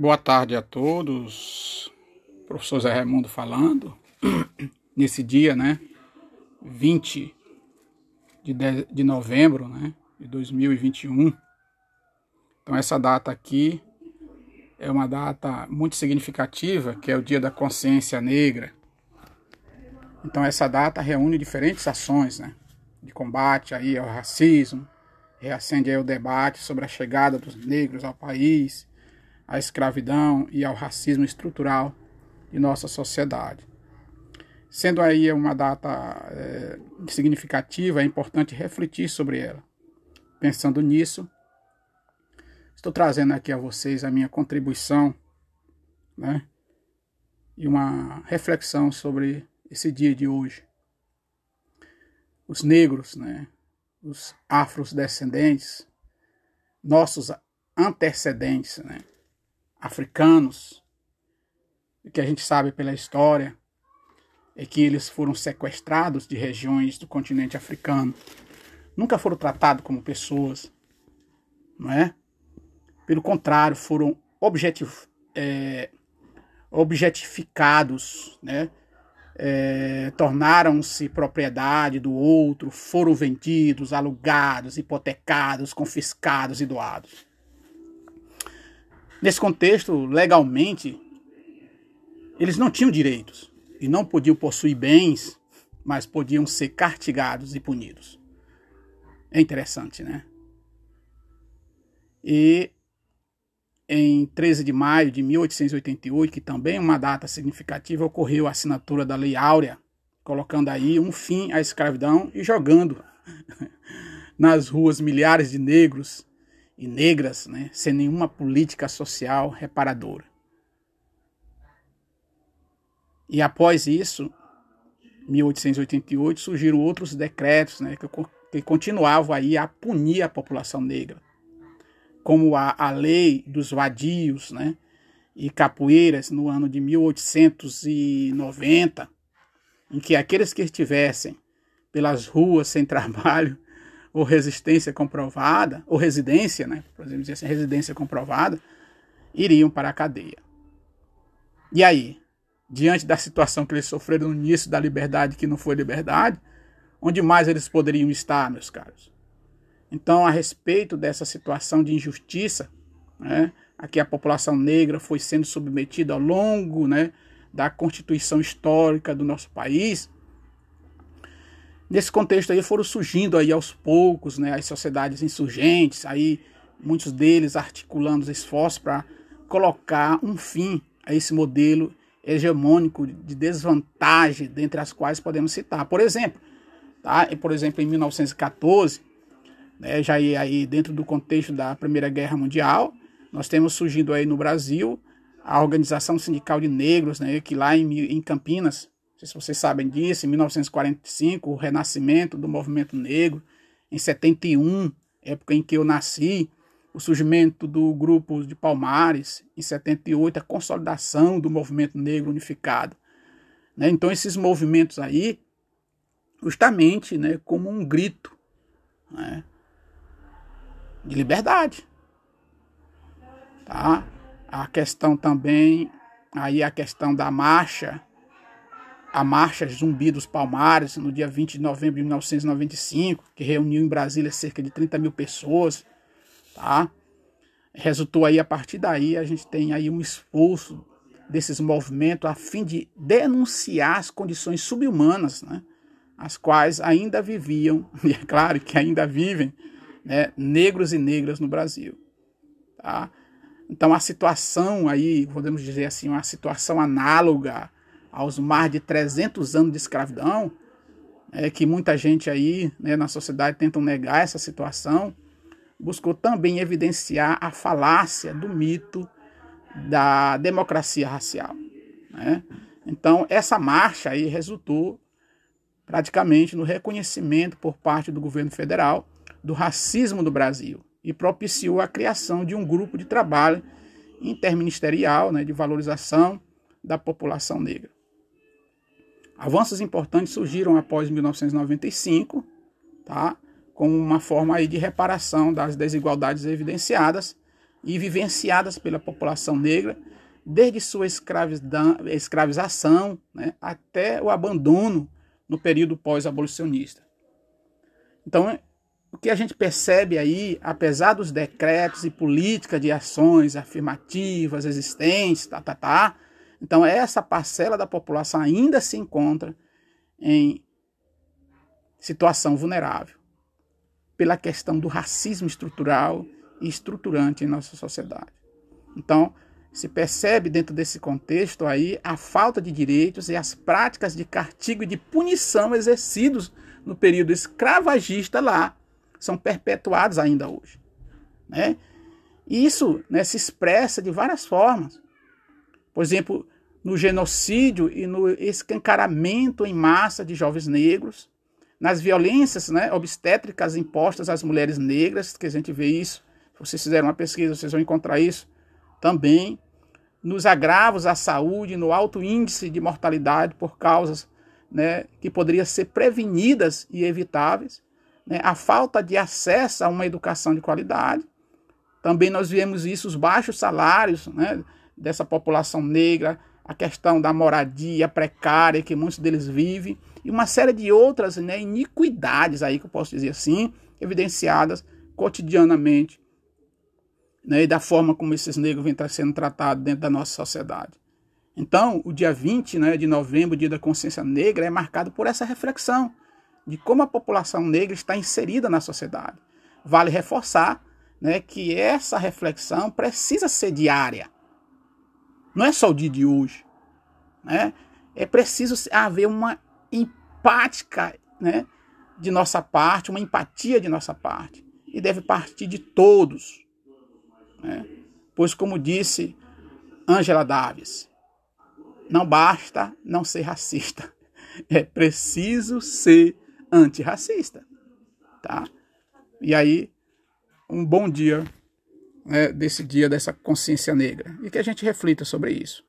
Boa tarde a todos. Professor Zé Raimundo falando. Nesse dia, né? 20 de, de, de novembro, né? De 2021. Então, essa data aqui é uma data muito significativa, que é o Dia da Consciência Negra. Então, essa data reúne diferentes ações, né? De combate aí ao racismo, reacende aí o debate sobre a chegada dos negros ao país à escravidão e ao racismo estrutural de nossa sociedade. Sendo aí uma data é, significativa, é importante refletir sobre ela. Pensando nisso, estou trazendo aqui a vocês a minha contribuição né, e uma reflexão sobre esse dia de hoje. Os negros, né, os afrodescendentes, nossos antecedentes, né, africanos, o que a gente sabe pela história é que eles foram sequestrados de regiões do continente africano. Nunca foram tratados como pessoas, não é? Pelo contrário, foram objetiv é, objetificados, né? É, tornaram-se propriedade do outro, foram vendidos, alugados, hipotecados, confiscados e doados. Nesse contexto, legalmente, eles não tinham direitos e não podiam possuir bens, mas podiam ser castigados e punidos. É interessante, né? E em 13 de maio de 1888, que também é uma data significativa, ocorreu a assinatura da Lei Áurea, colocando aí um fim à escravidão e jogando nas ruas milhares de negros e negras, né, sem nenhuma política social reparadora. E após isso, 1888, surgiram outros decretos né, que, que continuavam aí a punir a população negra, como a, a lei dos vadios né, e capoeiras no ano de 1890, em que aqueles que estivessem pelas ruas sem trabalho ou resistência comprovada, ou residência, né, por dizer assim, residência comprovada, iriam para a cadeia. E aí, diante da situação que eles sofreram no início da liberdade, que não foi liberdade, onde mais eles poderiam estar, meus caros? Então, a respeito dessa situação de injustiça, né, a que a população negra foi sendo submetida ao longo né, da constituição histórica do nosso país, Nesse contexto aí foram surgindo aí aos poucos, né, as sociedades insurgentes, aí muitos deles articulando esforços para colocar um fim a esse modelo hegemônico de desvantagem, dentre as quais podemos citar. Por exemplo, tá? por exemplo, em 1914, né, já aí dentro do contexto da Primeira Guerra Mundial, nós temos surgindo aí no Brasil a Organização Sindical de Negros, né, que lá em, em Campinas sei se vocês sabem disso, em 1945, o renascimento do movimento negro, em 71, época em que eu nasci, o surgimento do grupo de Palmares, em 78, a consolidação do movimento negro unificado. Né? Então, esses movimentos aí, justamente né, como um grito né, de liberdade. Tá? A questão também, aí a questão da marcha a Marcha Zumbi dos Palmares, no dia 20 de novembro de 1995, que reuniu em Brasília cerca de 30 mil pessoas, tá? Resultou aí, a partir daí, a gente tem aí um esforço desses movimentos a fim de denunciar as condições subhumanas, né? As quais ainda viviam, e é claro que ainda vivem, né? negros e negras no Brasil, tá? Então a situação aí, podemos dizer assim, uma situação análoga aos mais de 300 anos de escravidão, é, que muita gente aí né, na sociedade tentam negar essa situação, buscou também evidenciar a falácia do mito da democracia racial. Né? Então, essa marcha aí resultou praticamente no reconhecimento por parte do governo federal do racismo do Brasil e propiciou a criação de um grupo de trabalho interministerial né, de valorização da população negra. Avanços importantes surgiram após 1995, tá? como uma forma aí de reparação das desigualdades evidenciadas e vivenciadas pela população negra desde sua escravização né, até o abandono no período pós-abolicionista. Então, o que a gente percebe aí, apesar dos decretos e políticas de ações afirmativas existentes, tá, tá, tá, então essa parcela da população ainda se encontra em situação vulnerável pela questão do racismo estrutural e estruturante em nossa sociedade. Então, se percebe dentro desse contexto aí a falta de direitos e as práticas de castigo e de punição exercidos no período escravagista lá são perpetuados ainda hoje. Né? E isso né, se expressa de várias formas. Por exemplo, no genocídio e no escancaramento em massa de jovens negros, nas violências né, obstétricas impostas às mulheres negras, que a gente vê isso. Se vocês fizerem uma pesquisa, vocês vão encontrar isso também nos agravos à saúde, no alto índice de mortalidade por causas né, que poderiam ser prevenidas e evitáveis, né, a falta de acesso a uma educação de qualidade. Também nós vemos isso, os baixos salários né, dessa população negra, a questão da moradia precária que muitos deles vivem, e uma série de outras né, iniquidades aí, que eu posso dizer assim, evidenciadas cotidianamente né, e da forma como esses negros vêm sendo tratados dentro da nossa sociedade. Então, o dia 20 né, de novembro, dia da consciência negra, é marcado por essa reflexão de como a população negra está inserida na sociedade. Vale reforçar né, que essa reflexão precisa ser diária. Não é só o dia de hoje. Né? É preciso haver uma empática né, de nossa parte, uma empatia de nossa parte. E deve partir de todos. Né? Pois, como disse Angela Davis, não basta não ser racista, é preciso ser antirracista. Tá? E aí, um bom dia né, desse dia dessa consciência negra e que a gente reflita sobre isso.